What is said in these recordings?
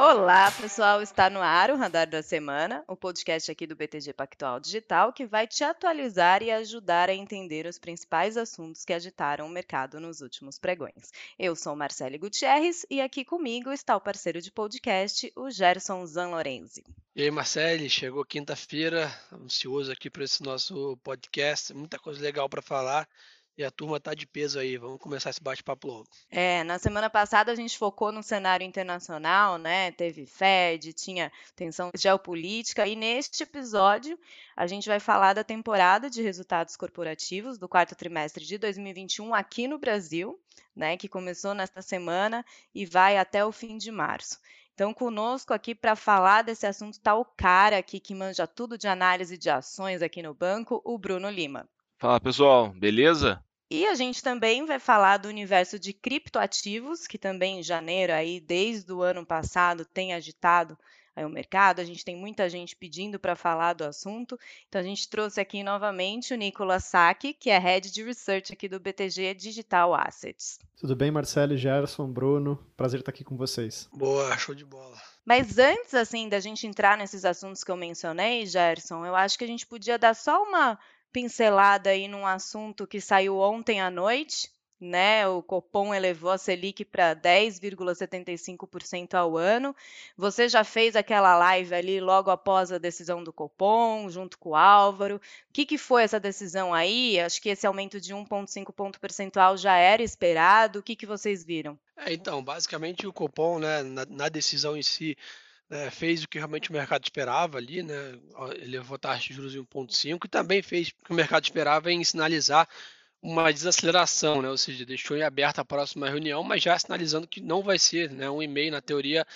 Olá, pessoal! Está no ar o Radar da Semana, o podcast aqui do BTG Pactual Digital que vai te atualizar e ajudar a entender os principais assuntos que agitaram o mercado nos últimos pregões. Eu sou Marcele Gutierrez e aqui comigo está o parceiro de podcast, o Gerson Zanlorenzi. E aí, Marcele, chegou quinta-feira, ansioso aqui para esse nosso podcast, muita coisa legal para falar. E a turma tá de peso aí, vamos começar esse bate-papo logo. É, na semana passada a gente focou no cenário internacional, né? Teve Fed, tinha tensão geopolítica, e neste episódio a gente vai falar da temporada de resultados corporativos do quarto trimestre de 2021 aqui no Brasil, né? Que começou nesta semana e vai até o fim de março. Então, conosco aqui para falar desse assunto está o cara aqui que manja tudo de análise de ações aqui no banco, o Bruno Lima. Fala pessoal, beleza? E a gente também vai falar do universo de criptoativos, que também em janeiro, aí, desde o ano passado, tem agitado aí, o mercado. A gente tem muita gente pedindo para falar do assunto. Então, a gente trouxe aqui novamente o Nicolas Sack, que é Head de Research aqui do BTG Digital Assets. Tudo bem, Marcelo, Gerson, Bruno? Prazer estar aqui com vocês. Boa, show de bola. Mas antes, assim, da gente entrar nesses assuntos que eu mencionei, Gerson, eu acho que a gente podia dar só uma pincelada aí num assunto que saiu ontem à noite, né? O Copom elevou a Selic para 10,75% ao ano. Você já fez aquela live ali logo após a decisão do Copom, junto com o Álvaro. O que, que foi essa decisão aí? Acho que esse aumento de 1,5 ponto percentual já era esperado. O que, que vocês viram? É, então, basicamente o Copom, né, na, na decisão em si, né, fez o que realmente o mercado esperava ali, né, elevou a taxa de juros em 1,5 e também fez o que o mercado esperava em sinalizar uma desaceleração, né, ou seja, deixou em aberta a próxima reunião, mas já sinalizando que não vai ser, né, um e-mail na teoria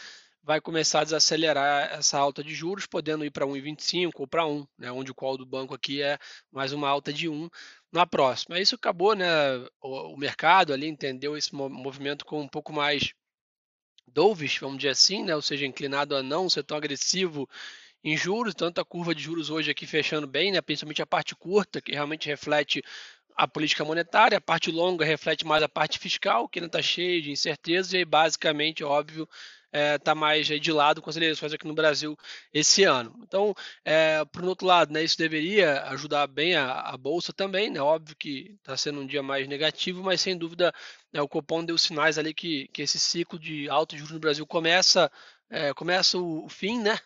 vai começar a desacelerar essa alta de juros, podendo ir para 1,25 ou para 1, né, onde o call do banco aqui é mais uma alta de 1 na próxima. Isso acabou, né, o, o mercado ali entendeu esse movimento com um pouco mais dovish, vamos dizer assim, né? ou seja, inclinado a não ser tão agressivo em juros, tanto a curva de juros hoje aqui fechando bem, né? principalmente a parte curta, que realmente reflete a política monetária, a parte longa reflete mais a parte fiscal, que ainda está cheia de incertezas, e aí, basicamente, óbvio, está é, tá mais de lado com as eleições aqui no Brasil esse ano. Então, é, por outro lado, né, isso deveria ajudar bem a, a Bolsa também, né? óbvio que está sendo um dia mais negativo, mas sem dúvida né, o Copom deu sinais ali que, que esse ciclo de altos juros no Brasil começa, é, começa o, o fim, né?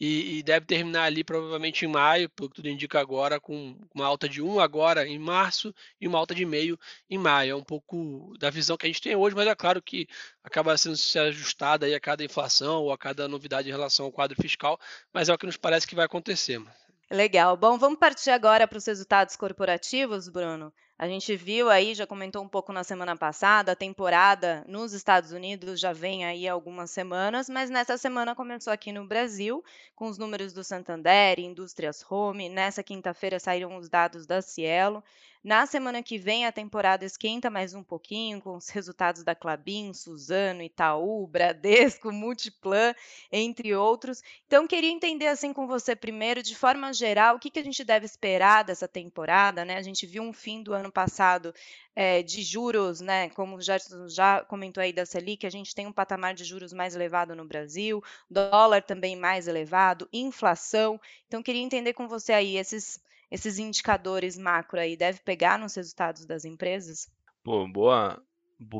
E, e, deve terminar ali provavelmente em maio, pelo que tudo indica agora, com uma alta de 1 agora em março e uma alta de meio em maio. É um pouco da visão que a gente tem hoje, mas é claro que acaba sendo se ajustada a cada inflação ou a cada novidade em relação ao quadro fiscal, mas é o que nos parece que vai acontecer. Legal. Bom, vamos partir agora para os resultados corporativos, Bruno. A gente viu aí, já comentou um pouco na semana passada, a temporada nos Estados Unidos já vem aí algumas semanas, mas nessa semana começou aqui no Brasil, com os números do Santander, Indústrias Home. Nessa quinta-feira saíram os dados da Cielo. Na semana que vem, a temporada esquenta mais um pouquinho, com os resultados da Clabin, Suzano, Itaú, Bradesco, Multiplan, entre outros. Então, queria entender assim com você primeiro, de forma geral, o que, que a gente deve esperar dessa temporada, né? A gente viu um fim do ano passado é, de juros, né? Como já, já comentou aí da Selic, a gente tem um patamar de juros mais elevado no Brasil, dólar também mais elevado, inflação. Então, queria entender com você aí esses esses indicadores macro aí deve pegar nos resultados das empresas? Pô, boa,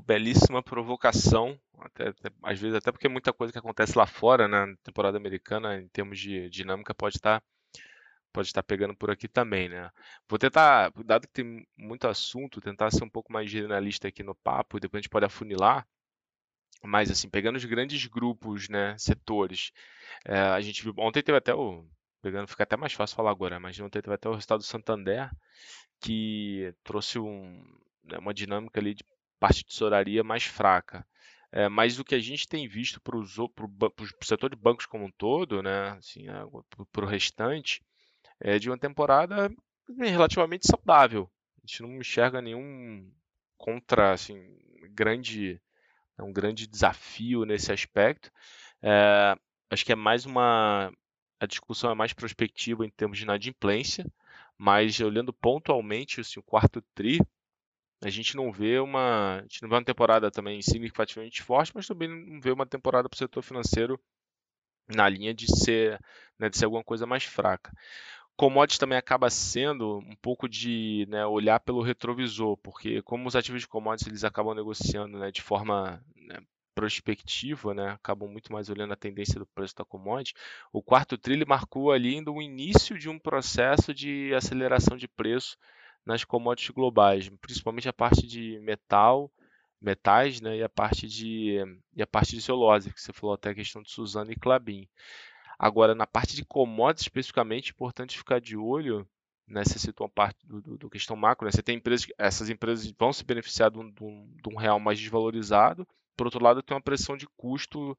belíssima provocação, até, até, às vezes até porque muita coisa que acontece lá fora, né, na temporada americana, em termos de dinâmica, pode estar pode estar pegando por aqui também, né? Vou tentar, dado que tem muito assunto, tentar ser um pouco mais generalista aqui no papo, e depois a gente pode afunilar, mas assim, pegando os grandes grupos, né, setores, é, a gente viu, ontem teve até o pegando, fica até mais fácil falar agora, mas ontem teve até o resultado do Santander, que trouxe um, né, uma dinâmica ali de parte de tesouraria mais fraca. É, mas o que a gente tem visto para o setor de bancos como um todo, né, assim, para o restante, é de uma temporada relativamente saudável. A gente não enxerga nenhum contra, assim, grande, um grande desafio nesse aspecto. É, acho que é mais uma a discussão é mais prospectiva em termos de inadimplência, mas olhando pontualmente assim, o quarto TRI, a gente não vê uma, a gente não vê uma temporada também significativamente forte, mas também não vê uma temporada para o setor financeiro na linha de ser, né, de ser alguma coisa mais fraca. Commodities também acaba sendo um pouco de né, olhar pelo retrovisor, porque como os ativos de commodities eles acabam negociando né, de forma né, prospectiva, né, acabam muito mais olhando a tendência do preço da commodity, o quarto trilho marcou ali ainda o início de um processo de aceleração de preço nas commodities globais, principalmente a parte de metal, metais, né, e a parte de e a parte de celulose, que você falou até a questão de Suzano e Clabin. Agora, na parte de commodities especificamente, é importante ficar de olho, né, você citou uma parte do, do, do questão macro, né, você tem empresas, essas empresas vão se beneficiar de um, de um real mais desvalorizado, por outro lado, tem uma pressão de custo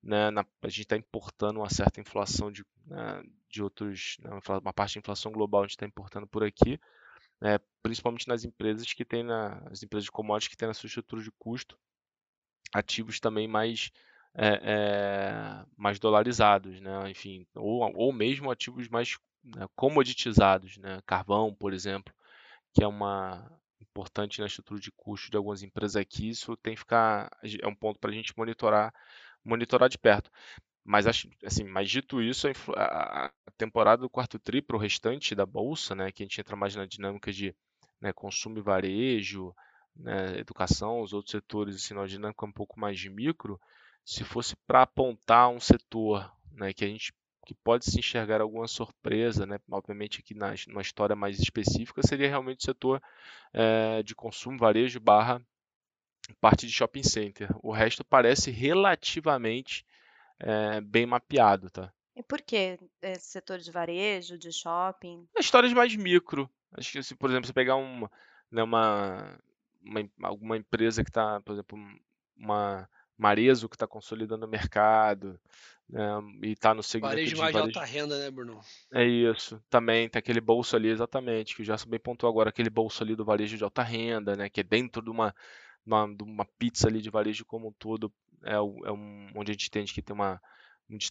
né, na, a gente está importando uma certa inflação de, né, de outros, né, uma parte de inflação global a gente está importando por aqui, né, principalmente nas empresas que têm, na, as empresas de commodities que têm na sua estrutura de custo, ativos também mais é, é, mais dolarizados, né, enfim, ou, ou mesmo ativos mais né, comoditizados, né, carvão, por exemplo, que é uma importante na estrutura de custo de algumas empresas aqui, isso tem que ficar é um ponto para a gente monitorar monitorar de perto. Mas assim, mas dito isso, a, temporada do quarto tri para o restante da bolsa, né, que a gente entra mais na dinâmica de né, consumo e varejo, né, educação, os outros setores, assim, na dinâmica um pouco mais de micro, se fosse para apontar um setor né, que a gente que pode se enxergar alguma surpresa, né, obviamente aqui na, numa história mais específica, seria realmente o setor é, de consumo, varejo barra parte de shopping center. O resto parece relativamente é, bem mapeado, tá? E por que esse setor de varejo, de shopping? Histórias mais micro. Acho que, se, por exemplo, você pegar uma, né, uma, uma alguma empresa que está, por exemplo, uma Marezo que está consolidando o mercado né, e está no segmento varejo de mais varejo. de alta renda, né, Bruno? É isso. Também tem aquele bolso ali, exatamente, que o Gerson bem pontuou agora, aquele bolso ali do varejo de alta renda, né, que é dentro de uma, uma, de uma pizza ali de varejo como um todo, é, é um, onde a gente entende que tem uma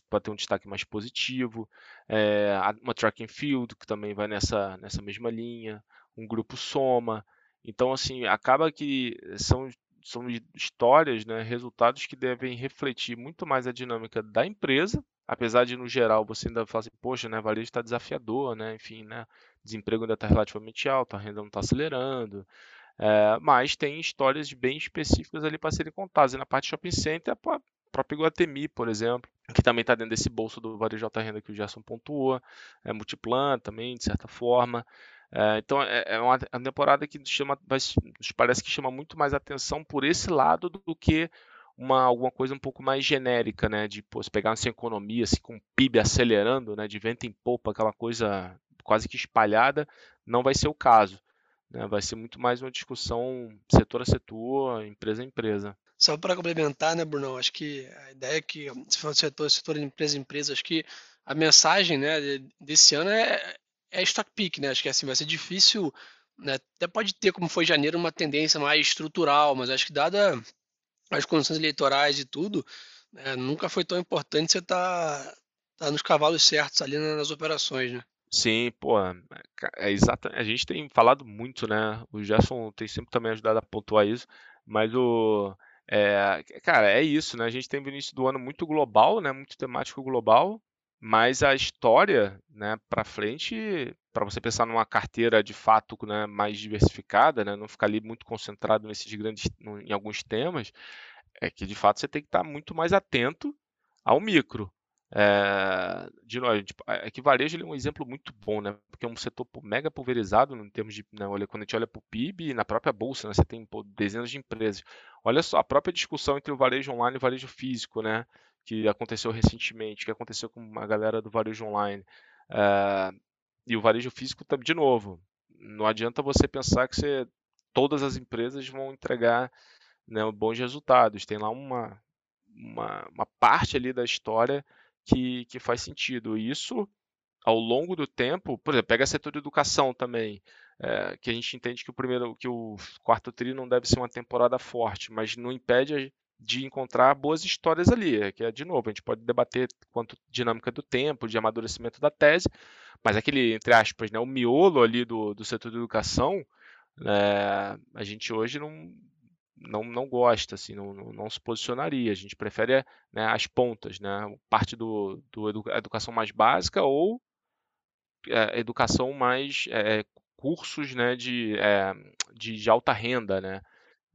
pode ter um destaque mais positivo, é, uma track and field que também vai nessa, nessa mesma linha, um grupo soma. Então, assim, acaba que são, são histórias, né, resultados que devem refletir muito mais a dinâmica da empresa, apesar de, no geral, você ainda falar assim, poxa, né, varejo está desafiador, né, enfim, né, desemprego ainda está relativamente alto, a renda não está acelerando, é, mas tem histórias bem específicas ali para serem contadas. E na parte shopping center, a própria Iguatemi, por exemplo, que também está dentro desse bolso do varejo alta renda que o Gerson pontuou, é Multiplan também, de certa forma. É, então é, é uma, é uma, temporada que chama, parece que chama muito mais atenção por esse lado do que uma, alguma coisa um pouco mais genérica, né? De pô, pegar essa economia assim, com o PIB acelerando, né? De vento em popa, aquela coisa quase que espalhada, não vai ser o caso. Né? Vai ser muito mais uma discussão setor a setor, empresa a empresa. Só para complementar, né, Bruno? Acho que a ideia é que, se for setor, setor de empresa a empresa, acho que a mensagem né, desse ano é, é stock pick, né? Acho que assim, vai ser difícil, né? Até pode ter, como foi janeiro, uma tendência mais estrutural, mas acho que dada as condições eleitorais e tudo, né, nunca foi tão importante você estar tá, tá nos cavalos certos ali nas operações, né? Sim, pô, é exata. A gente tem falado muito, né? O Gerson tem sempre também ajudado a pontuar isso, mas o é, cara, é isso, né? A gente tem o início do ano muito global, né? Muito temático global, mas a história, né, para frente, para você pensar numa carteira de fato, né, mais diversificada, né, não ficar ali muito concentrado nesses grandes, em alguns temas, é que de fato você tem que estar muito mais atento ao micro. É, de novo, tipo, é que varejo é um exemplo muito bom, né? Porque é um setor mega pulverizado em termos de. Né, quando a gente olha para o PIB, na própria bolsa, né, você tem pô, dezenas de empresas. Olha só a própria discussão entre o varejo online e o varejo físico, né? Que aconteceu recentemente, que aconteceu com a galera do varejo online. É, e o varejo físico, de novo, não adianta você pensar que você, todas as empresas vão entregar né, bons resultados. Tem lá uma, uma, uma parte ali da história que, que faz sentido. E isso, ao longo do tempo, por exemplo, pega setor de educação também, é, que a gente entende que o primeiro, que o quarto tri não deve ser uma temporada forte, mas não impede de encontrar boas histórias ali, é que é de novo, a gente pode debater quanto dinâmica do tempo, de amadurecimento da tese, mas aquele, entre aspas, né, o miolo ali do, do setor de educação, é, a gente hoje não, não, não gosta, assim, não, não, se posicionaria. A gente prefere né, as pontas, né, parte do, do educação mais básica ou é, educação mais é, cursos né, de, é, de, de, alta renda, né?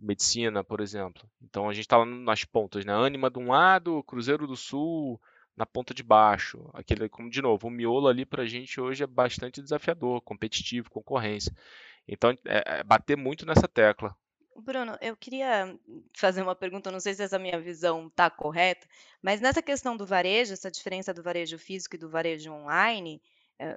Medicina, por exemplo. Então a gente está nas pontas, né? Anima de um lado, Cruzeiro do Sul na ponta de baixo. Aquele, como de novo, o miolo ali para a gente hoje é bastante desafiador, competitivo, concorrência. Então é, é bater muito nessa tecla. Bruno, eu queria fazer uma pergunta, não sei se essa minha visão está correta, mas nessa questão do varejo, essa diferença do varejo físico e do varejo online,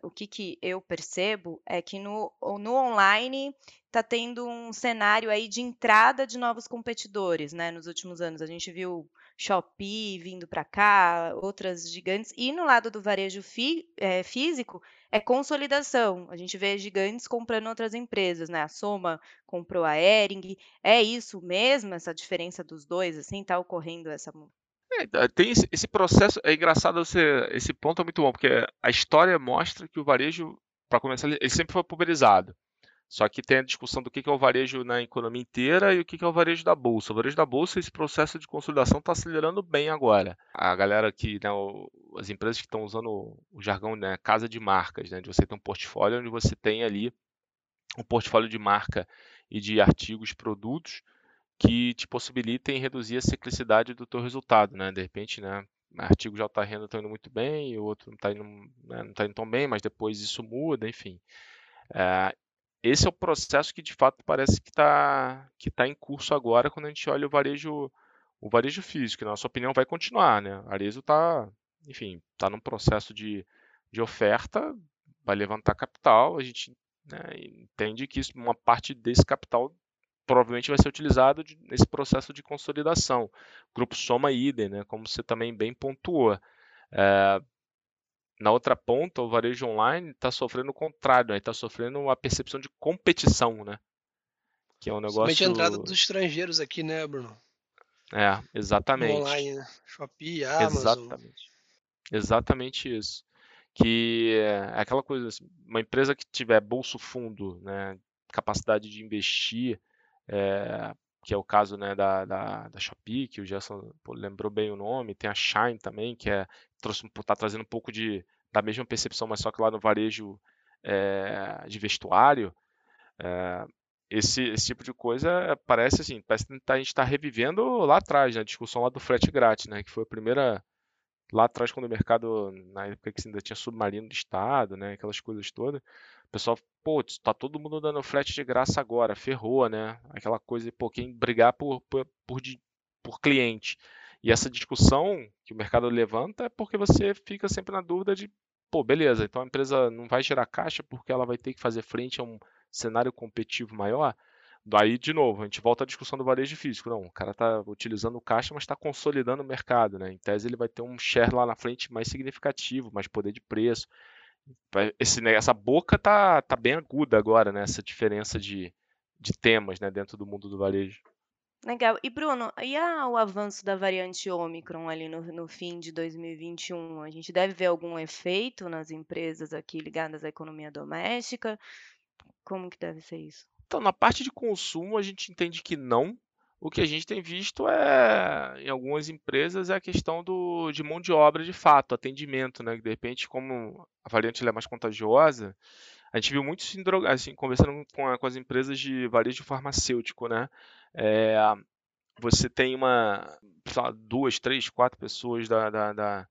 o que, que eu percebo é que no, no online está tendo um cenário aí de entrada de novos competidores, né? Nos últimos anos a gente viu Shopee vindo para cá, outras gigantes, e no lado do varejo fi, é, físico é consolidação. A gente vê gigantes comprando outras empresas, né? A Soma comprou a Ering. É isso mesmo, essa diferença dos dois, assim, está ocorrendo essa é, tem esse, esse, processo, é engraçado você, esse ponto é muito bom, porque a história mostra que o varejo, para começar, ele sempre foi pulverizado. Só que tem a discussão do que é o varejo na economia inteira e o que é o varejo da bolsa. O varejo da bolsa, esse processo de consolidação está acelerando bem agora. A galera que, né, as empresas que estão usando o jargão né, casa de marcas, né, de você ter um portfólio onde você tem ali um portfólio de marca e de artigos, produtos que te possibilitem reduzir a ciclicidade do teu resultado, né? De repente, né, artigo de alta renda está indo muito bem, o outro não está indo, né, não tá indo tão bem, mas depois isso muda, enfim. É, esse é o processo que de fato parece que está que tá em curso agora quando a gente olha o varejo o varejo físico. Na nossa opinião, vai continuar, né? A Arezo está, enfim, está num processo de, de oferta, vai levantar capital, a gente né, entende que isso, uma parte desse capital provavelmente vai ser utilizado de, nesse processo de consolidação. Grupo Soma idem, né, como você também bem pontuou. É, na outra ponta, o varejo online está sofrendo o contrário, está sofrendo a percepção de competição, né? Que é um negócio. Somente a entrada dos estrangeiros aqui, né, Bruno? É, exatamente. Online, né? Shopee, Amazon. Exatamente. Exatamente isso. Que é aquela coisa, uma empresa que tiver bolso fundo, né, capacidade de investir, é, que é o caso né, da, da, da Shopee, que o Gerson pô, lembrou bem o nome, tem a Shine também, que é está trazendo um pouco de, da mesma percepção, mas só que lá no varejo é, de vestuário. É, esse, esse tipo de coisa parece assim, parece que a gente está revivendo lá atrás, né, a discussão lá do frete grátis, né, que foi a primeira lá atrás quando o mercado, na época que ainda tinha submarino do estado, né, aquelas coisas todas, o pessoal, pô, tá todo mundo dando frete de graça agora, ferrou, né, aquela coisa de, pô, quem brigar por, por, por, por cliente. E essa discussão que o mercado levanta é porque você fica sempre na dúvida de, pô, beleza, então a empresa não vai gerar caixa porque ela vai ter que fazer frente a um cenário competitivo maior. Daí, de novo, a gente volta à discussão do varejo físico. Não, o cara está utilizando o caixa, mas está consolidando o mercado. Né? Em tese, ele vai ter um share lá na frente mais significativo, mais poder de preço. Esse, essa boca tá, tá bem aguda agora, né? essa diferença de, de temas né? dentro do mundo do varejo. Legal. E Bruno, e a, o avanço da variante Ômicron ali no, no fim de 2021? A gente deve ver algum efeito nas empresas aqui ligadas à economia doméstica? Como que deve ser isso? Então, na parte de consumo, a gente entende que não. O que a gente tem visto é, em algumas empresas, é a questão do, de mão de obra de fato, atendimento, né? De repente, como a variante é mais contagiosa, a gente viu muito assim, conversando com, com, as empresas de varejo farmacêutico, né? É, você tem uma, lá, duas, três, quatro pessoas da, da, da,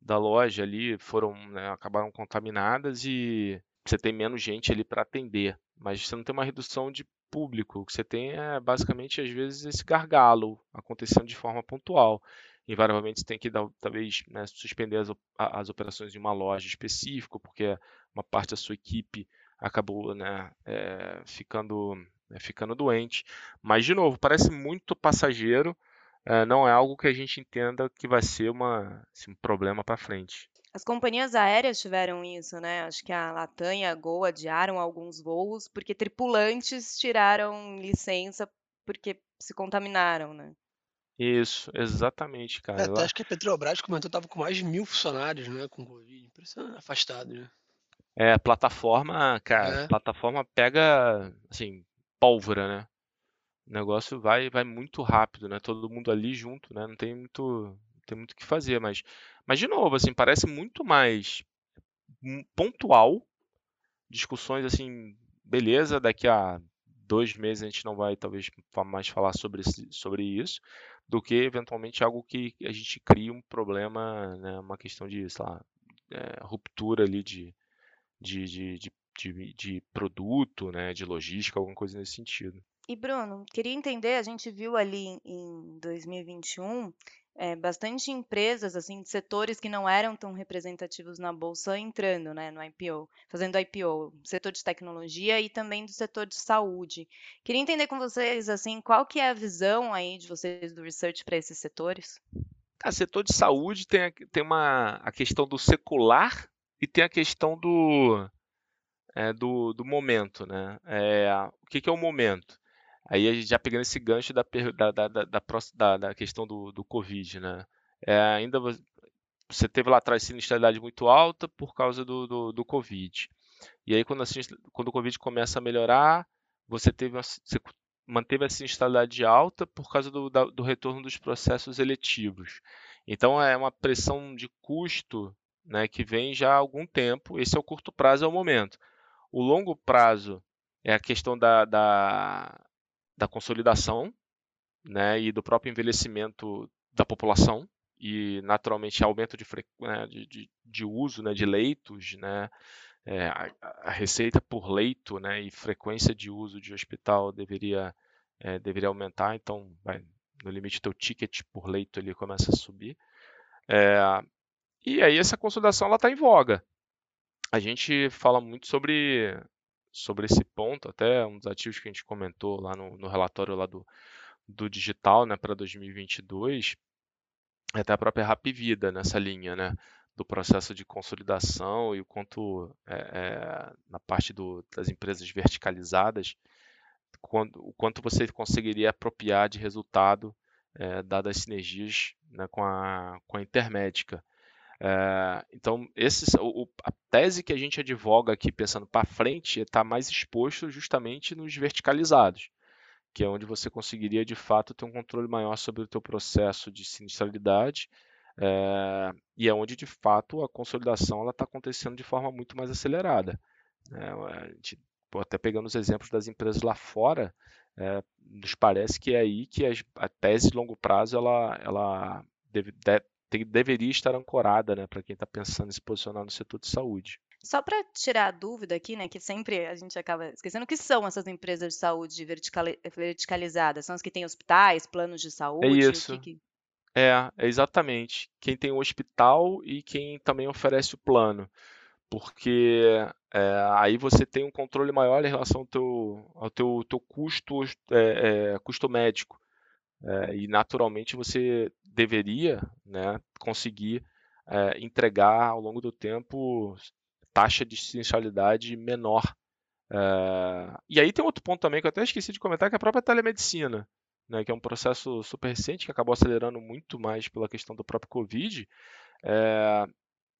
da loja ali foram, né, acabaram contaminadas e você tem menos gente ali para atender mas você não tem uma redução de público. O que você tem é basicamente, às vezes, esse gargalo acontecendo de forma pontual. Invariavelmente, você tem que, talvez, né, suspender as, as operações de uma loja específica, porque uma parte da sua equipe acabou né, é, ficando, é, ficando doente. Mas, de novo, parece muito passageiro. É, não é algo que a gente entenda que vai ser uma, assim, um problema para frente. As companhias aéreas tiveram isso, né? Acho que a Latam e a Gol adiaram alguns voos porque tripulantes tiraram licença porque se contaminaram, né? Isso, exatamente, cara. É, até acho que a Petrobras comentou que estava com mais de mil funcionários, né? Com Covid. Impressionante, afastado, né? É, plataforma, cara, é. plataforma pega, assim, pólvora, né? O negócio vai, vai muito rápido, né? Todo mundo ali junto, né? Não tem muito, tem muito o que fazer, mas, mas de novo, assim, parece muito mais pontual, discussões assim, beleza, daqui a dois meses a gente não vai talvez mais falar sobre, sobre isso, do que eventualmente algo que a gente cria um problema, né, uma questão de, sei lá, é, ruptura ali de, de, de, de, de, de produto, né, de logística, alguma coisa nesse sentido. E Bruno, queria entender, a gente viu ali em 2021 é, bastante empresas assim de setores que não eram tão representativos na bolsa entrando, né, no IPO, fazendo IPO, setor de tecnologia e também do setor de saúde. Queria entender com vocês assim, qual que é a visão aí de vocês do research para esses setores? O setor de saúde tem, a, tem uma, a questão do secular e tem a questão do, é, do, do momento. Né? É, o que, que é o momento? Aí já pegando esse gancho da, da, da, da, questão do, do Covid, né? É, ainda você teve lá atrás sinistralidade muito alta por causa do, do, do Covid. E aí quando, a, quando o Covid começa a melhorar, você, teve você manteve a sinistralidade alta por causa do, da, do retorno dos processos eletivos. Então é uma pressão de custo né, que vem já há algum tempo. Esse é o curto prazo, é o momento. O longo prazo é a questão da, da, da consolidação né, e do próprio envelhecimento da população e naturalmente aumento de, né, de, de, de, uso né, de leitos, né, é, a, a, receita por leito né, e frequência de uso de hospital deveria, é, deveria aumentar, então vai, no limite teu ticket por leito ele começa a subir. É, e aí essa consolidação está em voga. A gente fala muito sobre sobre esse ponto, até um dos ativos que a gente comentou lá no, no relatório lá do, do digital né, para 2022, é até a própria Rapvida nessa linha, né, do processo de consolidação e o quanto é, é, na parte do, das empresas verticalizadas, quando, o quanto você conseguiria apropriar de resultado é, dadas as sinergias né, com, a, com a Intermédica. É, então, esse, o, a tese que a gente advoga aqui, pensando para frente, está mais exposto justamente nos verticalizados, que é onde você conseguiria, de fato, ter um controle maior sobre o teu processo de sinistralidade é, e é onde, de fato, a consolidação está acontecendo de forma muito mais acelerada. Né? A gente, até pegando os exemplos das empresas lá fora, é, nos parece que é aí que as, a tese de longo prazo ela, ela deve tem, deveria estar ancorada, né, para quem está pensando em se posicionar no setor de saúde. Só para tirar a dúvida aqui, né, que sempre a gente acaba esquecendo, o que são essas empresas de saúde verticalizadas? São as que têm hospitais, planos de saúde? É isso. Que que... É, é, exatamente. Quem tem o hospital e quem também oferece o plano. Porque é, aí você tem um controle maior em relação ao teu, ao teu, teu custo, é, é custo médico. É, e naturalmente você deveria né, conseguir é, entregar ao longo do tempo taxa de essencialidade menor. É, e aí tem outro ponto também que eu até esqueci de comentar, que é a própria telemedicina, né, que é um processo super recente que acabou acelerando muito mais pela questão do próprio Covid. É,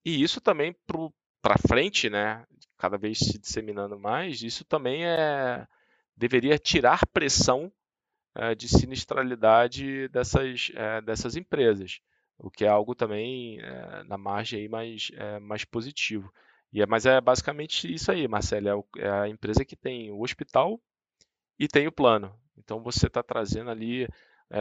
e isso também para frente, né, cada vez se disseminando mais, isso também é, deveria tirar pressão é, de sinistralidade dessas, é, dessas empresas, o que é algo também é, na margem aí mais, mais positivo. E é, mas é basicamente isso aí, Marcelo, é, é a empresa que tem o hospital e tem o plano. Então você está trazendo ali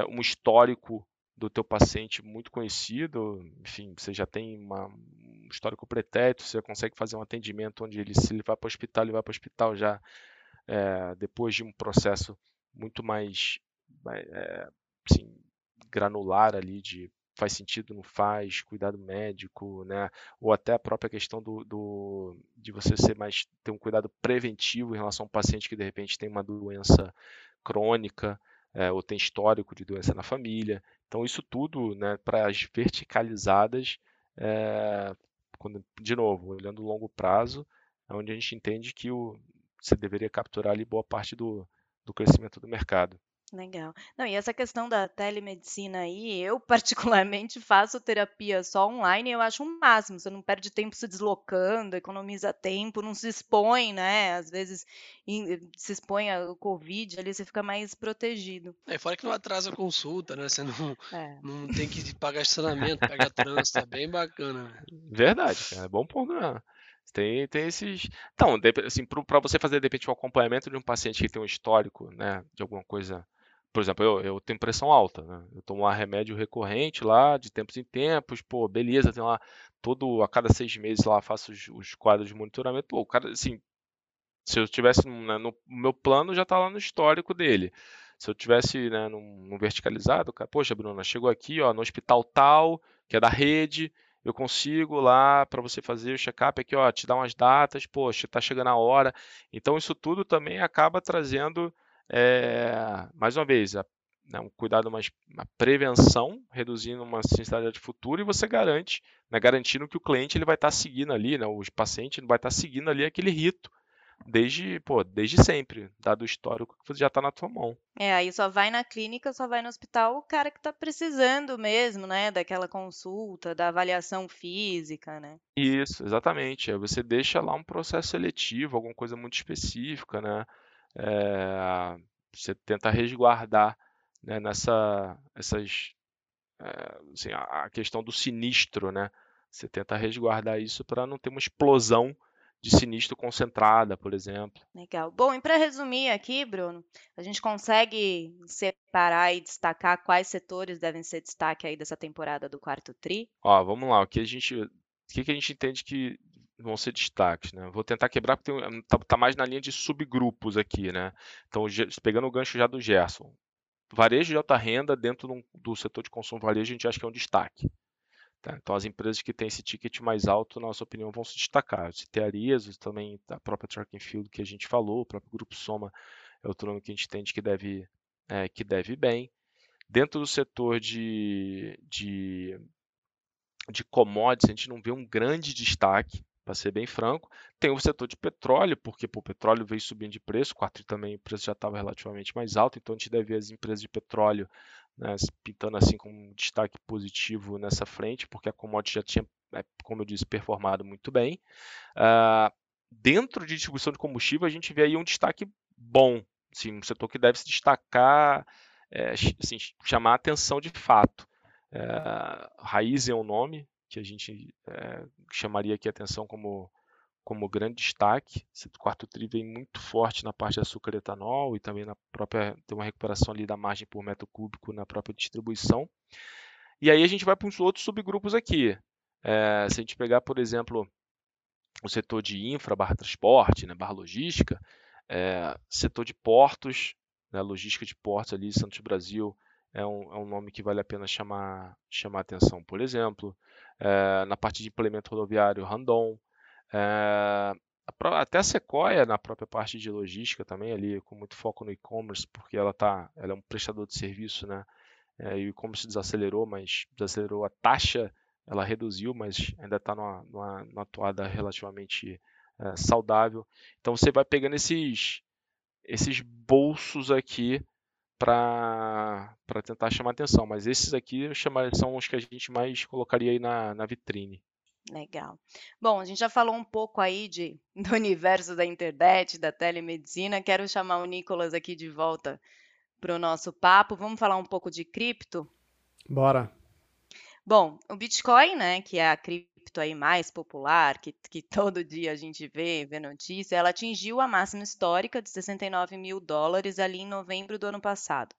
um histórico do teu paciente muito conhecido, enfim, você já tem uma, um histórico pretérito, você consegue fazer um atendimento onde ele, se ele vai para o hospital, ele vai para o hospital já é, depois de um processo muito mais é, assim, granular ali de faz sentido, não faz, cuidado médico, né? Ou até a própria questão do, do, de você ser mais ter um cuidado preventivo em relação a um paciente que de repente tem uma doença crônica é, ou tem histórico de doença na família. Então isso tudo, né, para as verticalizadas, é, quando, de novo, olhando o longo prazo, é onde a gente entende que o, você deveria capturar ali boa parte do, do crescimento do mercado. Legal. Não, e essa questão da telemedicina aí, eu particularmente faço terapia só online e eu acho um máximo. Você não perde tempo se deslocando, economiza tempo, não se expõe, né? Às vezes em- se expõe ao Covid, ali você fica mais protegido. É, fora que não atrasa a consulta, né? Você não, É. não tem que pagar estacionamento, pagar trânsito, é bem bacana. né? Verdade, é bom ponto mesmo. Tem, tem esses. Então, assim, para você fazer de repente o acompanhamento de um paciente que tem um histórico, né, de alguma coisa. Por exemplo, eu, eu tenho pressão alta, né? Eu tomo lá remédio recorrente lá, de tempos em tempos, pô, beleza, tem lá todo, a cada seis meses lá faço os, os quadros de monitoramento. Pô, o cara, assim, se eu tivesse né, no meu plano já tá lá no histórico dele. Se eu tivesse né, num, num verticalizado, cara, poxa, Bruna, chegou aqui, ó, no hospital tal, que é da rede, eu consigo lá para você fazer o check-up aqui, ó, te dar umas datas, poxa, tá chegando a hora. Então isso tudo também acaba trazendo, é, mais uma vez, a, né, um cuidado mais, uma prevenção, reduzindo uma necessidade futura e você garante, né, garantindo que o cliente ele vai estar seguindo ali, né, o paciente vai estar seguindo ali aquele rito desde, pô, desde sempre, dado o histórico que já está na tua mão. É, aí só vai na clínica, só vai no hospital o cara que tá precisando mesmo, né? Daquela consulta, da avaliação física, né? Isso, exatamente. Você deixa lá um processo seletivo, alguma coisa muito específica, né? É, você tenta resguardar né, nessa, essas, é, assim, a, a questão do sinistro, né? Você tenta resguardar isso para não ter uma explosão de sinistro concentrada, por exemplo. Legal. Bom, e para resumir aqui, Bruno, a gente consegue separar e destacar quais setores devem ser destaque aí dessa temporada do quarto tri? Ó, vamos lá, o que a gente, o que a gente entende que vão ser destaques, né? Vou tentar quebrar porque tem, um- tá, tá mais na linha de subgrupos aqui, né? Então, pegando o gancho já do Gerson, varejo de alta renda dentro de do setor de consumo varejo, a gente acha que é um destaque. Tá? Então, as empresas que têm esse ticket mais alto, na nossa opinião, vão se destacar. Eu citei a Arias, também a própria Track Field que a gente falou, o próprio Grupo Soma é outro nome que a gente entende que deve, é, que deve bem. Dentro do setor de, de de commodities, a gente não vê um grande destaque, para ser bem franco. Tem o setor de petróleo, porque pô, o petróleo veio subindo de preço, o 4 também o preço já estava relativamente mais alto, então a gente deve ver as empresas de petróleo né, pintando assim com um destaque positivo nessa frente, porque a commodity já tinha, é, como eu disse, performado muito bem. Ah, dentro de distribuição de combustível, a gente vê aí um destaque bom, assim, um setor que deve se destacar, é, assim, chamar atenção de fato. É, Raiz é um nome que a gente é, chamaria aqui a atenção como, como grande destaque. Esse quarto tri vem muito forte na parte de açúcar e etanol e também na própria tem uma recuperação ali da margem por metro cúbico na própria distribuição. E aí a gente vai para os outros subgrupos aqui. É, se a gente pegar, por exemplo, o setor de infra, barra transporte, né, barra logística, é, setor de portos, né, logística de portos ali, Santos Brasil, é um, é um nome que vale a pena chamar, chamar atenção, por exemplo. É, na parte de implemento rodoviário, Randon. É, até a Sequoia, na própria parte de logística também, ali com muito foco no e-commerce, porque ela, tá, ela é um prestador de serviço, né? É, e o e-commerce desacelerou, mas desacelerou a taxa, ela reduziu, mas ainda está numa, numa, numa toada relativamente é, saudável. Então você vai pegando esses, esses bolsos aqui para tentar chamar atenção. Mas esses aqui chamar, são os que a gente mais colocaria aí na, na vitrine. Legal. Bom, a gente já falou um pouco aí de, do universo da internet, da telemedicina. Quero chamar o Nicolas aqui de volta para o nosso papo. Vamos falar um pouco de cripto? Bora. Bom, o Bitcoin, né, que é a cripto aí mais popular, que, que todo dia a gente vê, vê notícia, ela atingiu a máxima histórica de 69 mil dólares ali em novembro do ano passado.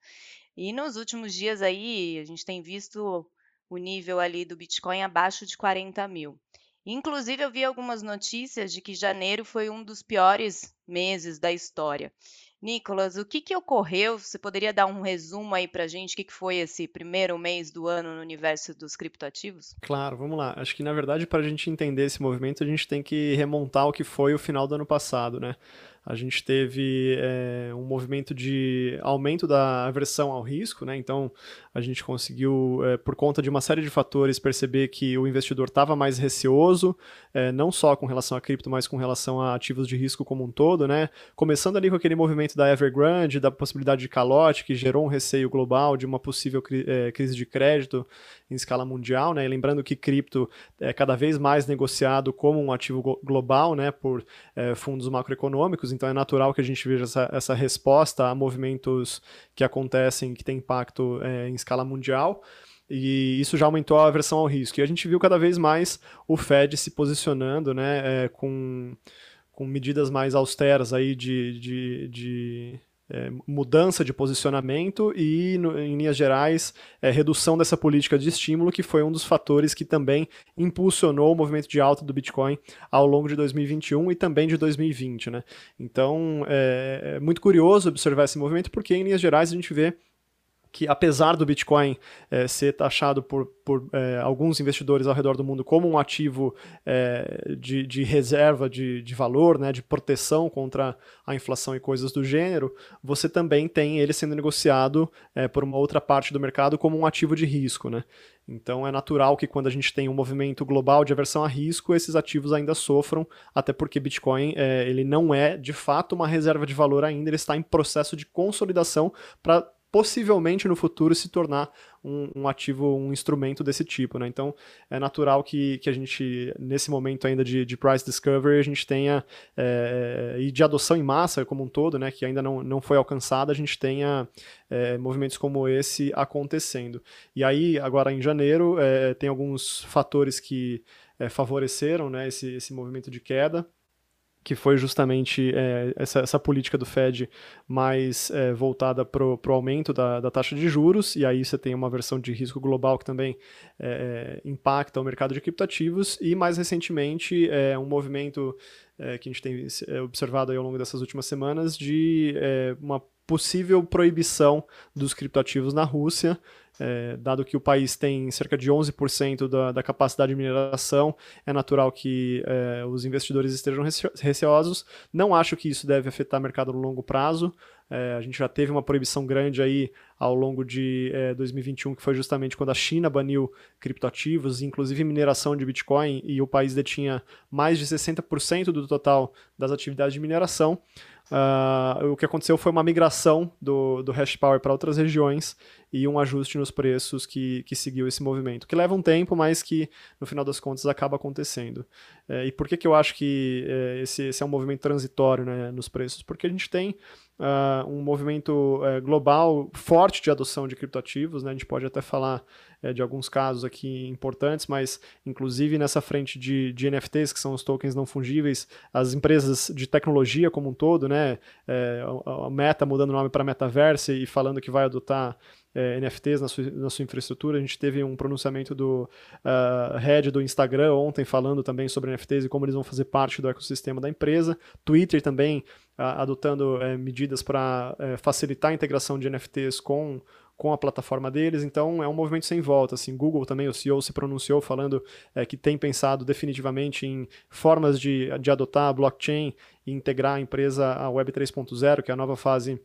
E nos últimos dias aí, a gente tem visto o nível ali do Bitcoin abaixo de 40 mil. Inclusive, eu vi algumas notícias de que janeiro foi um dos piores meses da história. Nicolas, o que, que ocorreu? Você poderia dar um resumo aí para a gente? O que, que foi esse primeiro mês do ano no universo dos criptoativos? Claro, vamos lá. Acho que na verdade para a gente entender esse movimento a gente tem que remontar o que foi o final do ano passado, né? A gente teve é, um movimento de aumento da aversão ao risco, né? Então a gente conseguiu, é, por conta de uma série de fatores, perceber que o investidor estava mais receoso, é, não só com relação a cripto, mas com relação a ativos de risco como um todo, né? Começando ali com aquele movimento da Evergrande, da possibilidade de calote, que gerou um receio global de uma possível cri é, crise de crédito em escala mundial, né? E lembrando que cripto é cada vez mais negociado como um ativo global, né? Por é, fundos macroeconômicos, então é natural que a gente veja essa, essa resposta a movimentos que acontecem, que têm impacto é, em escala mundial e isso já aumentou a aversão ao risco. E a gente viu cada vez mais o Fed se posicionando né, é, com, com medidas mais austeras aí de, de, de é, mudança de posicionamento e, no, em linhas gerais, é, redução dessa política de estímulo, que foi um dos fatores que também impulsionou o movimento de alta do Bitcoin ao longo de 2021 e também de 2020. Né? Então, é, é muito curioso observar esse movimento, porque, em linhas gerais, a gente vê que apesar do Bitcoin é, ser taxado por, por é, alguns investidores ao redor do mundo como um ativo é, de, de, reserva de, de, valor, né, de proteção contra a inflação e coisas do gênero, você também tem ele sendo negociado por uma outra parte do mercado como um ativo de risco. Né? Então é natural que quando a gente tem um movimento global de aversão a risco, esses ativos ainda sofram, até porque Bitcoin ele não é de fato uma reserva de valor ainda, ele está em processo de consolidação para possivelmente no futuro se tornar um, um, ativo, um instrumento desse tipo, né? Então é natural que, que a gente, nesse momento ainda de, de price discovery, a gente tenha, é, e de adoção em massa como um todo, né, que ainda não, não foi alcançada, a gente tenha é, movimentos como esse acontecendo. E aí, agora em janeiro, é, tem alguns fatores que é, favoreceram né, esse, esse movimento de queda que foi justamente é, essa, essa, política do Fed mais é, voltada para o aumento da, da, taxa de juros, e aí você tem uma versão de risco global que também é, é impacta o mercado de criptativos, e mais recentemente é, um movimento é, que a gente tem observado ao longo dessas últimas semanas de uma possível proibição dos criptoativos na Rússia, é, dado que o país tem cerca de 11% da, da, capacidade de mineração, é natural que é, os investidores estejam receosos. Não acho que isso deve afetar o mercado no longo prazo. É, a gente já teve uma proibição grande aí ao longo de 2021, é, que foi justamente quando a China baniu criptoativos, inclusive mineração de Bitcoin, e o país detinha mais de 60% do total das atividades de mineração. Uh, o que aconteceu foi uma migração do, do hash power para outras regiões e um ajuste nos preços que, que seguiu esse movimento, que leva um tempo, mas que no final das contas acaba acontecendo. É, e por que, que eu acho que é, esse, esse, é um movimento transitório né, nos preços? Porque a gente tem uh, um movimento uh, global forte de adoção de criptoativos, né? a gente pode até falar uh, de alguns casos aqui importantes, mas inclusive nessa frente de, de, NFTs, que são os tokens não fungíveis, as empresas de tecnologia como um todo, né? É, a, Meta mudando o nome para Metaverse e falando que vai adotar é, NFTs na sua, na sua, infraestrutura. A gente teve um pronunciamento do uh, head do Instagram ontem falando também sobre NFTs e como eles vão fazer parte do ecossistema da empresa. Twitter também uh, adotando uh, medidas para é, facilitar a integração de NFTs com com a plataforma deles, então é um movimento sem volta. Assim, Google também, o CEO se pronunciou falando é, que tem pensado definitivamente em formas de, de adotar a blockchain e integrar a empresa à Web 3.0, que é a nova fase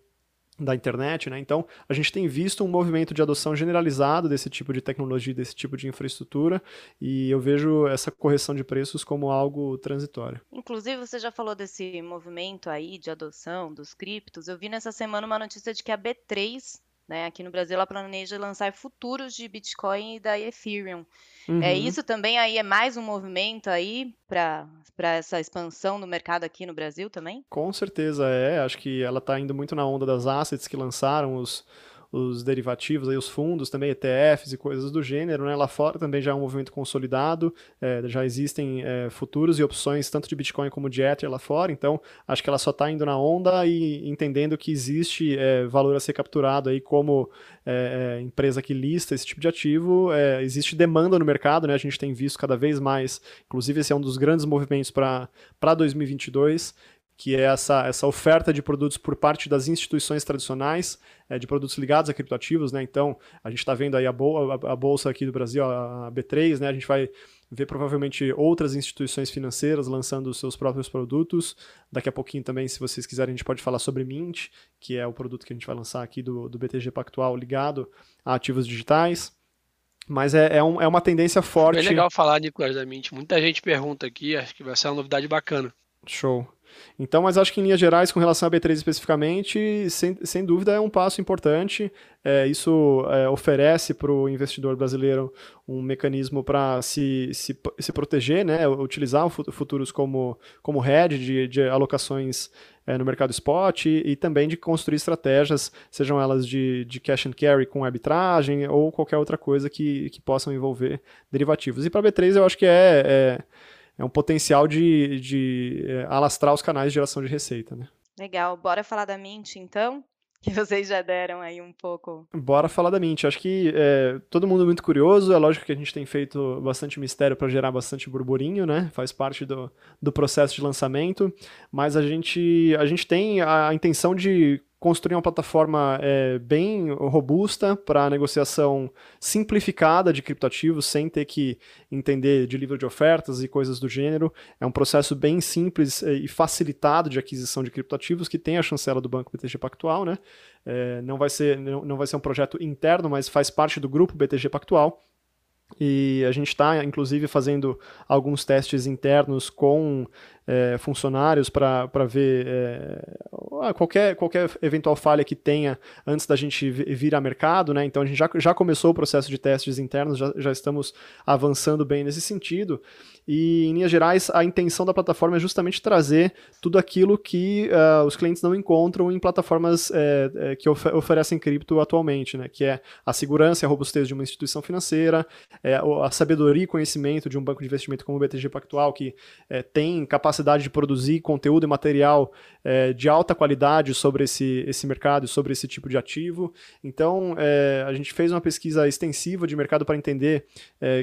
da internet, né? Então, a gente tem visto um movimento de adoção generalizado desse tipo de tecnologia, desse tipo de infraestrutura, e eu vejo essa correção de preços como algo transitório. Inclusive, você já falou desse movimento aí de adoção dos criptos. Eu vi nessa semana uma notícia de que a B3 né? Aqui no Brasil ela planeja lançar futuros de Bitcoin e da Ethereum. É uhum. É isso também aí é mais um movimento aí para essa expansão do mercado aqui no Brasil também? Com certeza é. Acho que ela está indo muito na onda das assets que lançaram os os derivativos, aí, os fundos também, ETFs e coisas do gênero. Né? Lá fora também já é um movimento consolidado, é, já existem é, futuros e opções tanto de Bitcoin como de Ether lá fora, então acho que ela só está indo na onda e entendendo que existe é, valor a ser capturado aí como é, é, empresa que lista esse tipo de ativo, é, existe demanda no mercado, né? a gente tem visto cada vez mais, inclusive esse é um dos grandes movimentos para 2022, que é essa, essa oferta de produtos por parte das instituições tradicionais, é, de produtos ligados a criptoativos, né? Então, a gente está vendo aí a, bol a, a, bolsa aqui do Brasil, a B3, né? A gente vai ver provavelmente outras instituições financeiras lançando os seus próprios produtos. Daqui a pouquinho também, se vocês quiserem, a gente pode falar sobre Mint, que é o produto que a gente vai lançar aqui do, do BTG Pactual ligado a ativos digitais. Mas é, é, um, é uma tendência forte. É legal falar, Nicolas, da Mint. Muita gente pergunta aqui, acho que vai ser uma novidade bacana. Show. Então, mas acho que em linhas gerais, com relação a B3 especificamente, sem, sem dúvida é um passo importante. É, isso é, oferece para o investidor brasileiro um mecanismo para se, se, se proteger, né, utilizar futuros como, como hedge de, de alocações é, no mercado spot e, e, também de construir estratégias, sejam elas de, de cash and carry com arbitragem ou qualquer outra coisa que, que possam envolver derivativos. E para B3 eu acho que é, é um potencial de, de é, alastrar os canais de geração de receita, né? Legal, bora falar da Mint então? Que vocês já deram aí um pouco. Bora falar da Mint. Acho que é, todo mundo muito curioso. É lógico que a gente tem feito bastante mistério para gerar bastante burburinho, né? Faz parte do, do processo de lançamento. Mas a gente, a gente tem a intenção de construir uma plataforma é, bem robusta para negociação simplificada de criptoativos, sem ter que entender de livro de ofertas e coisas do gênero. É um processo bem simples é, e facilitado de aquisição de criptoativos que tem a chancela do Banco BTG Pactual. Né? É, não, vai ser, não, não vai ser um projeto interno, mas faz parte do grupo BTG Pactual. E a gente está, inclusive, fazendo alguns testes internos com é, funcionários para ver é, qualquer, qualquer eventual falha que tenha antes da gente vir a mercado. Né? Então, a gente já, já começou o processo de testes internos, já, já estamos avançando bem nesse sentido. E, em linhas gerais, a intenção da plataforma é justamente trazer tudo aquilo que uh, os clientes não encontram em plataformas é, é, que of oferecem cripto atualmente, né? que é a segurança e a robustez de uma instituição financeira, é, a sabedoria e conhecimento de um banco de investimento como o BTG Pactual, que tem capacidade de produzir conteúdo e material é, de alta qualidade sobre esse, esse mercado sobre esse tipo de ativo. Então, é, a gente fez uma pesquisa extensiva de mercado para entender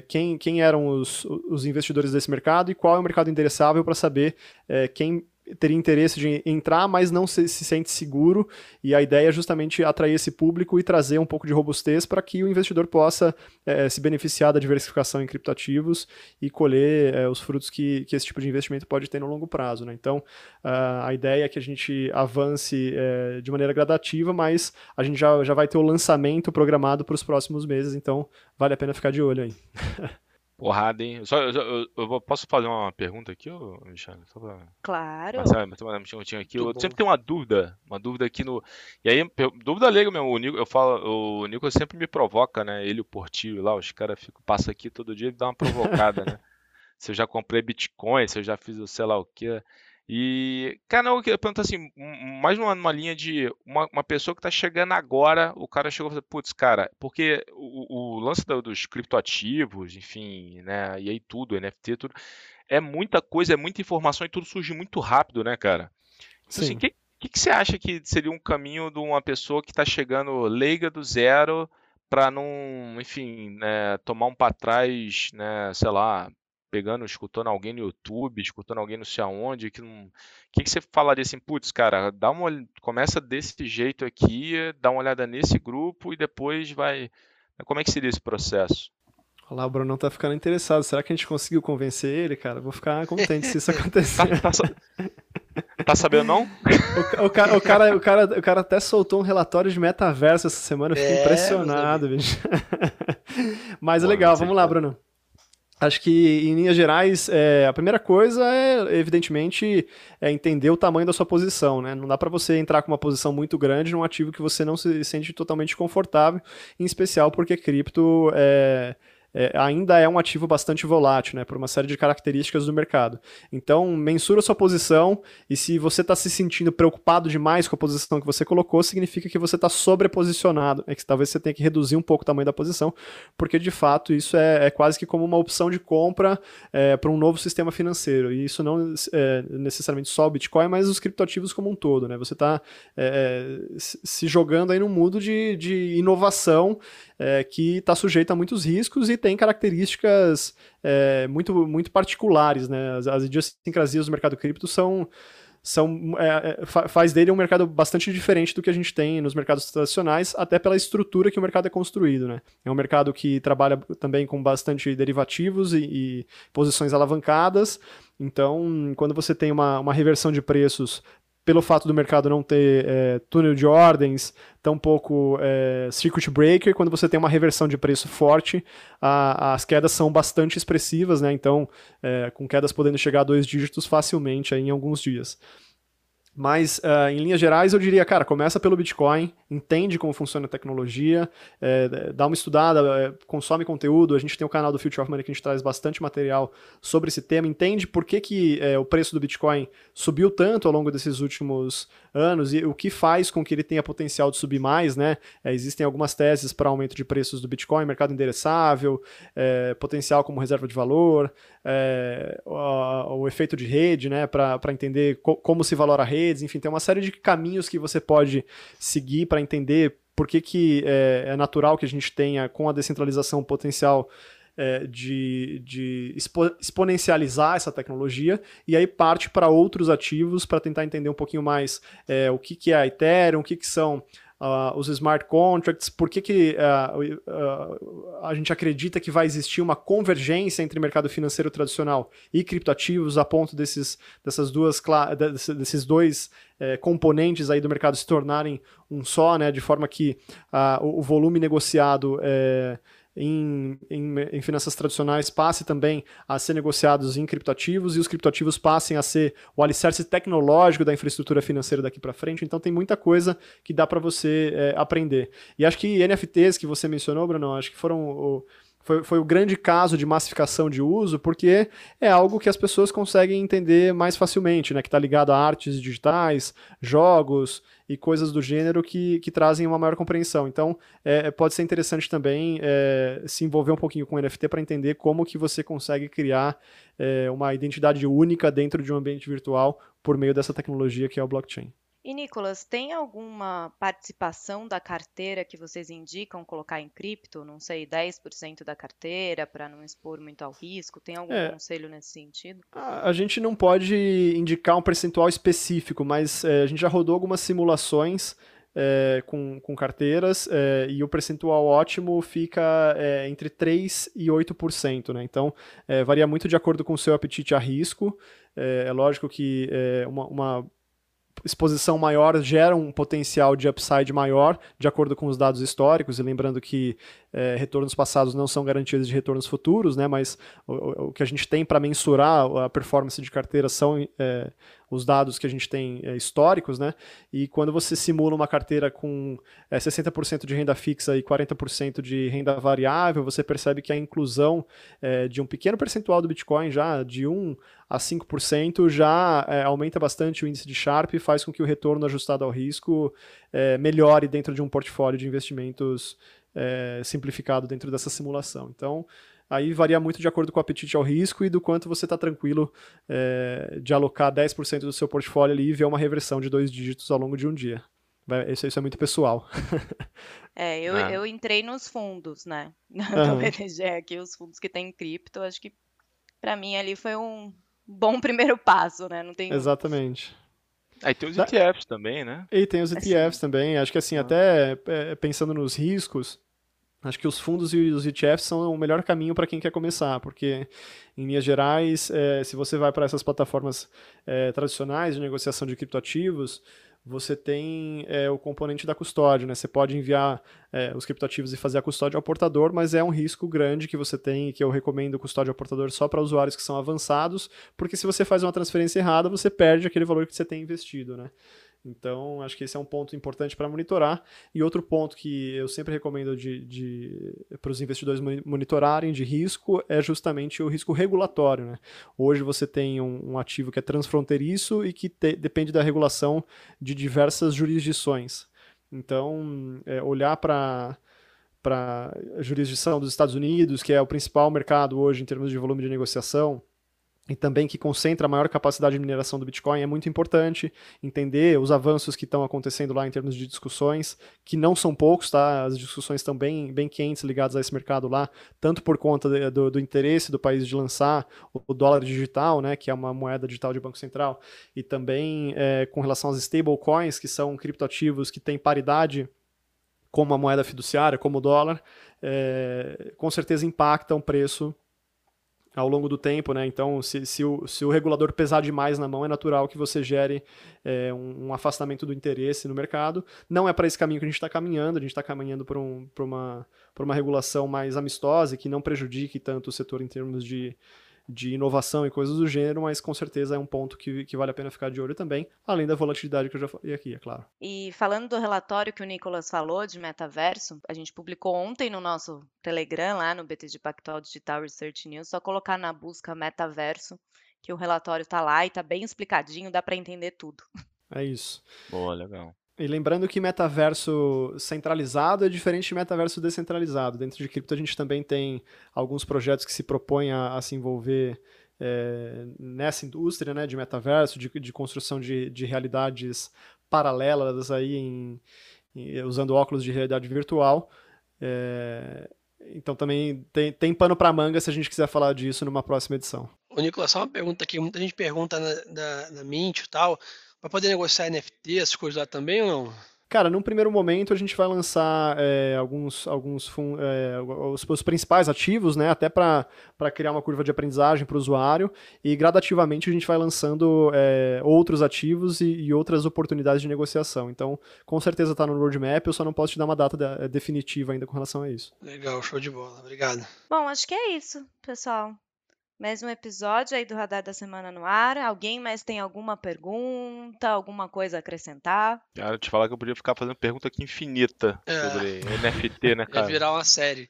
quem, quem eram os, os investidores desse mercado e qual é o mercado endereçável para saber é, quem teria interesse de entrar, mas não se, se, sente seguro. E a ideia é justamente atrair esse público e trazer um pouco de robustez para que o investidor possa é, se beneficiar da diversificação em criptoativos e colher é, os frutos que, que esse tipo de investimento pode ter no longo prazo. Né? Então, a ideia é que a gente avance é, de maneira gradativa, mas a gente já, já vai ter o lançamento programado para os próximos meses, então vale a pena ficar de olho aí. Porrada, hein? Só, eu, eu, eu, posso fazer uma pergunta aqui, ô, Michele? Só pra... Claro. Marcelo, um aqui. eu sempre tenho uma dúvida, uma dúvida aqui no. E aí, dúvida legal mesmo. O Nico, eu falo, o Nico sempre me provoca, né? Ele, o Portilho lá, os caras ficam, passam aqui todo dia e dá uma provocada, né? se eu já comprei Bitcoin, se eu já fiz o sei lá o que. E, cara, eu pergunto assim, mais numa, numa linha de uma, uma, pessoa que está chegando agora, o cara chegou e falou, putz, cara, porque o, o lance do, dos criptoativos, enfim, né, e aí tudo, NFT, tudo, é muita coisa, é muita informação e tudo surge muito rápido, né, cara? Então, assim, Sim. assim, o que, que, que, você acha que seria um caminho de uma pessoa que está chegando leiga do zero para não, enfim, né, tomar um para trás, né, sei lá, pegando, escutando alguém no YouTube, escutando alguém não sei aonde, que não... O que, que você falaria assim, putz, cara, dá uma... começa desse jeito aqui, dá uma olhada nesse grupo e depois vai... Como é que seria esse processo? Olha lá, o Bruno tá ficando interessado. Será que a gente conseguiu convencer ele, cara? Vou ficar contente se isso acontecer. tá, tá, tá, sabendo, não? O, o, cara, o, cara, o, cara, o cara até soltou um relatório de metaverso essa semana. Eu fiquei é, impressionado, bicho. Mas Pô, legal, vamos lá, Bruno. Acho que, em linhas gerais, é, a primeira coisa é, evidentemente, é entender o tamanho da sua posição. Né? Não dá para você entrar com uma posição muito grande num ativo que você não se sente totalmente confortável, em especial porque cripto é, é, ainda é um ativo bastante volátil, né, por uma série de características do mercado. Então, mensura sua posição e se você está se sentindo preocupado demais com a posição que você colocou, significa que você está sobreposicionado, é que talvez você tenha que reduzir um pouco o tamanho da posição, porque de fato isso é, é quase que como uma opção de compra é, para um novo sistema financeiro. E isso não é necessariamente só o Bitcoin, mas os criptoativos como um todo. Né? Você está é, é se jogando aí num mundo de, de inovação é, que está sujeito a muitos riscos e tem características é, muito, muito particulares. Né? As, as idiosincrasias do mercado cripto são são, é, é faz dele um mercado bastante diferente do que a gente tem nos mercados tradicionais, até pela estrutura que o mercado é construído. Né? É um mercado que trabalha também com bastante derivativos e, e posições alavancadas. Então, quando você tem uma, uma reversão de preços pelo fato do mercado não ter é, túnel de ordens, tampouco é, circuit breaker, quando você tem uma reversão de preço forte, a, as quedas são bastante expressivas, né? então é, com quedas podendo chegar a dois dígitos facilmente em alguns dias. Mas, uh, em linhas gerais, eu diria, cara, começa pelo Bitcoin, entende como funciona a tecnologia, é, dá uma estudada, é, consome conteúdo. A gente tem o canal do Future of Money que a gente traz bastante material sobre esse tema, entende por que, que é, o preço do Bitcoin subiu tanto ao longo desses últimos anos e o que faz com que ele tenha potencial de subir mais, né? É, existem algumas teses para aumento de preços do Bitcoin, mercado endereçável, é, potencial como reserva de valor, é, o, o, efeito de rede, né? Para entender co como se valora redes, enfim, tem uma série de caminhos que você pode seguir para entender por que, que é, é natural que a gente tenha, com a descentralização, potencial é, de, de expo exponencializar essa tecnologia e aí parte para outros ativos para tentar entender um pouquinho mais é, o que, que é a Ethereum, o que, que são Uh, os smart contracts, por que, que uh, a gente acredita que vai existir uma convergência entre mercado financeiro tradicional e criptoativos a ponto desses, dessas duas, desses dois eh, componentes aí do mercado se tornarem um só, né, de forma que o, o, volume negociado eh, em, em, em, finanças tradicionais passe também a ser negociados em criptoativos e os criptoativos passem a ser o alicerce tecnológico da infraestrutura financeira daqui para frente. Então tem muita coisa que dá para você é, aprender. E acho que NFTs que você mencionou, Bruno, acho que foram o, foi, foi o grande caso de massificação de uso, porque é algo que as pessoas conseguem entender mais facilmente, né? Que está ligado a artes digitais, jogos e coisas do gênero que, que trazem uma maior compreensão. Então, é, pode ser interessante também é, se envolver um pouquinho com NFT para entender como que você consegue criar é, uma identidade única dentro de um ambiente virtual por meio dessa tecnologia que é o blockchain. E Nicolas, tem alguma participação da carteira que vocês indicam colocar em cripto? Não sei, 10% da carteira para não expor muito ao risco? Tem algum é, conselho nesse sentido? A, a, gente não pode indicar um percentual específico, mas é, a gente já rodou algumas simulações é, com, com, carteiras é, e o percentual ótimo fica é, entre 3% e 8%. Né? Então, é, varia muito de acordo com o seu apetite a risco. É, é lógico que uma, uma exposição maior gera um potencial de upside maior, de acordo com os dados históricos, e lembrando que é, retornos passados não são garantias de retornos futuros, né, mas o, o que a gente tem para mensurar a performance de carteira são é, os dados que a gente tem é, históricos, né? E quando você simula uma carteira com é, 60% de renda fixa e 40% de renda variável, você percebe que a inclusão é, de um pequeno percentual do Bitcoin, já de 1 a 5%, já é, aumenta bastante o índice de Sharp e faz com que o retorno ajustado ao risco é, melhore dentro de um portfólio de investimentos é, simplificado dentro dessa simulação. Então, Aí varia muito de acordo com o apetite ao risco e do quanto você está tranquilo é, de alocar 10% do seu portfólio ali e ver uma reversão de dois dígitos ao longo de um dia. Isso, isso é muito pessoal. É, eu, é. eu entrei nos fundos, né? No uhum. BTG aqui, os fundos que tem cripto, acho que para mim ali foi um bom primeiro passo, né? Não tem Exatamente. Aí tem os ETFs também, né? E tem os ETFs assim. também. Acho que assim, ah. até é, pensando nos riscos, Acho que os fundos e os ETFs são o melhor caminho para quem quer começar, porque, em linhas gerais, é, se você vai para essas plataformas é, tradicionais de negociação de criptoativos, você tem é, o componente da custódia, né? Você pode enviar é, os criptoativos e fazer a custódia ao portador, mas é um risco grande que você tem, que eu recomendo custódia ao portador só para usuários que são avançados, porque se você faz uma transferência errada, você perde aquele valor que você tem investido, né? Então, acho que esse é um ponto importante para monitorar. E outro ponto que eu sempre recomendo de, de para os investidores monitorarem de risco é justamente o risco regulatório. Né? Hoje você tem um, um ativo que é transfronteiriço e que te, depende da regulação de diversas jurisdições. Então, é, olhar para para a jurisdição dos Estados Unidos, que é o principal mercado hoje em termos de volume de negociação, e também que concentra a maior capacidade de mineração do Bitcoin, é muito importante entender os avanços que estão acontecendo lá em termos de discussões, que não são poucos, tá? As discussões estão bem, bem quentes ligadas a esse mercado lá, tanto por conta de, do, do, interesse do país de lançar o, dólar digital, né, que é uma moeda digital de Banco Central, e também é, com relação às stablecoins, que são criptoativos que têm paridade como a moeda fiduciária, como o dólar, é, com certeza impactam o preço ao longo do tempo, né? Então, se, se, o, se o regulador pesar demais na mão, é natural que você gere é, um, um, afastamento do interesse no mercado. Não é para esse caminho que a gente está caminhando, a gente está caminhando para um, uma, uma regulação mais amistosa e que não prejudique tanto o setor em termos de, de inovação e coisas do gênero, mas com certeza é um ponto que, que vale a pena ficar de olho também, além da volatilidade que eu já falei aqui, é claro. E falando do relatório que o Nicolas falou de metaverso, a gente publicou ontem no nosso Telegram, lá no BTG Pactual Digital Research News, só colocar na busca metaverso, que o relatório está lá e está bem explicadinho, dá para entender tudo. É isso. Boa, legal. E lembrando que metaverso centralizado é diferente de metaverso descentralizado. Dentro de cripto a gente também tem alguns projetos que se propõem a, a se envolver é, nessa indústria né, de metaverso, de, de construção de, de, realidades paralelas aí em, em, usando óculos de realidade virtual. É, então também tem, tem pano para manga se a gente quiser falar disso numa próxima edição. Ô Nicolas, só uma pergunta aqui. Muita gente pergunta na, na, na Mint e tal Vai poder negociar NFT, essas coisas lá também ou não? Cara, num primeiro momento a gente vai lançar é, alguns, alguns é, os, os, principais ativos, né, até para criar uma curva de aprendizagem para o usuário, e gradativamente a gente vai lançando é, outros ativos e, e, outras oportunidades de negociação. Então, com certeza está no roadmap, eu só não posso te dar uma data de, é, definitiva ainda com relação a isso. Legal, show de bola. Obrigado. Bom, acho que é isso, pessoal. Mais um episódio aí do Radar da Semana no ar. Alguém mais tem alguma pergunta, alguma coisa a acrescentar? Cara, te falar que eu podia ficar fazendo pergunta aqui infinita é. sobre NFT, né, cara? Ia virar uma série.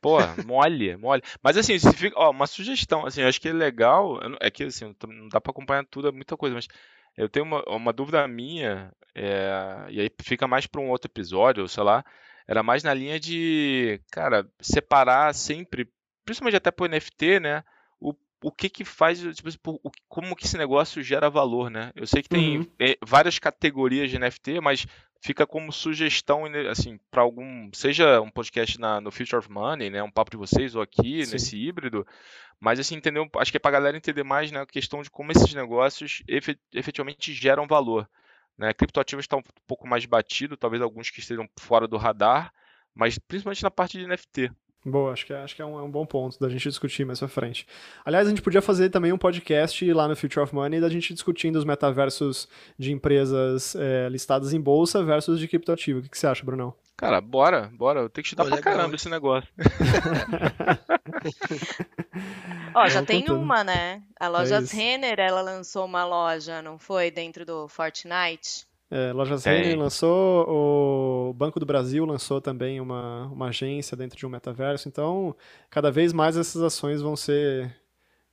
Pô, mole, mole. Mas assim, se fica, ó, uma sugestão, assim, acho que é legal, é que assim, não dá para acompanhar tudo, é muita coisa, mas eu tenho uma, uma dúvida minha, é, e aí fica mais para um outro episódio, sei lá, era mais na linha de, cara, separar sempre, principalmente até pro NFT, né? O que que faz, tipo, assim, como que esse negócio gera valor, né? Eu sei que tem uhum. É, várias categorias de NFT, mas fica como sugestão, né, assim, para algum, seja um podcast na, no Future of Money, né, um papo de vocês ou aqui Sim. nesse híbrido, mas assim, entendeu? Acho que é para a galera entender mais, né, a questão de como esses negócios efetivamente geram valor, né? Criptoativos está um pouco mais batido, talvez alguns que estejam fora do radar, mas principalmente na parte de NFT. Boa, acho que, é, acho que é, um, é um bom ponto da gente discutir mais pra frente. Aliás, a gente podia fazer também um podcast lá no Future of Money da gente discutindo os metaversos de empresas é, listadas em bolsa versus de criptoativo. O que, que você acha, Brunão? Cara, bora, bora. Eu tenho que te dar pra legal. caramba esse negócio. Ó, já tem uma, né? A loja é Renner, ela lançou uma loja, não foi? Dentro do Fortnite. É, Lojas Renner lançou, o Banco do Brasil lançou também uma, uma agência dentro de um metaverso, então cada vez mais essas ações vão ser,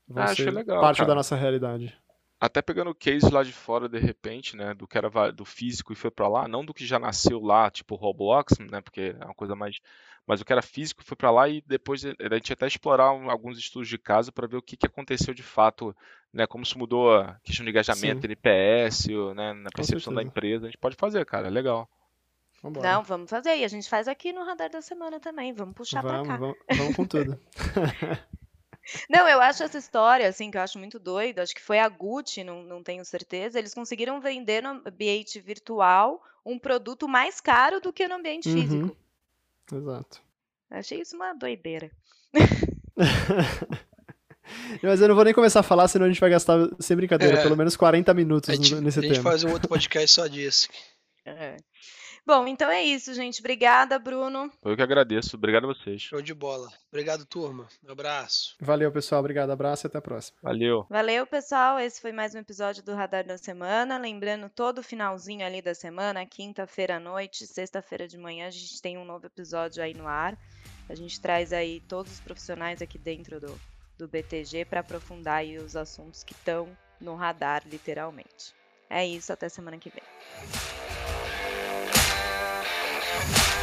vão ah, ser legal, parte cara. da nossa realidade. Até pegando o case lá de fora, de repente, né, do que era do físico e foi para lá, não do que já nasceu lá, tipo Roblox, né, porque é uma coisa mais mas o que era físico foi para lá e depois a gente até explorar alguns estudos de caso para ver o que, que aconteceu de fato, né, como se mudou a questão de engajamento, Sim. NPS, né, na percepção da empresa. A gente pode fazer, cara, é legal. Vambora. Não, vamos fazer. E a gente faz aqui no Radar da Semana também. Vamos puxar para cá. Vamos, vamos com tudo. Não, eu acho essa história, assim, que eu acho muito doida. Acho que foi a Gucci, não, não tenho certeza. Eles conseguiram vender no ambiente virtual um produto mais caro do que no ambiente uhum. físico. Exato. Achei isso uma doideira. Mas eu não vou nem começar a falar, senão a gente vai gastar, sem brincadeira, é, pelo menos 40 minutos gente, nesse tema. A gente tema. faz um outro podcast só disso. É. Bom, então é isso, gente. Obrigada, Bruno. Eu que agradeço. Obrigado a vocês. Show de bola. Obrigado, turma. Um abraço. Valeu, pessoal. Obrigado. Abraço e até a próxima. Valeu. Valeu, pessoal. Esse foi mais um episódio do Radar da Semana. Lembrando, todo finalzinho ali da semana, quinta-feira à noite, sexta-feira de manhã, a gente tem um novo episódio aí no ar. A gente traz aí todos os profissionais aqui dentro do, do BTG para aprofundar aí os assuntos que estão no radar, literalmente. É isso, até semana que vem. Yeah.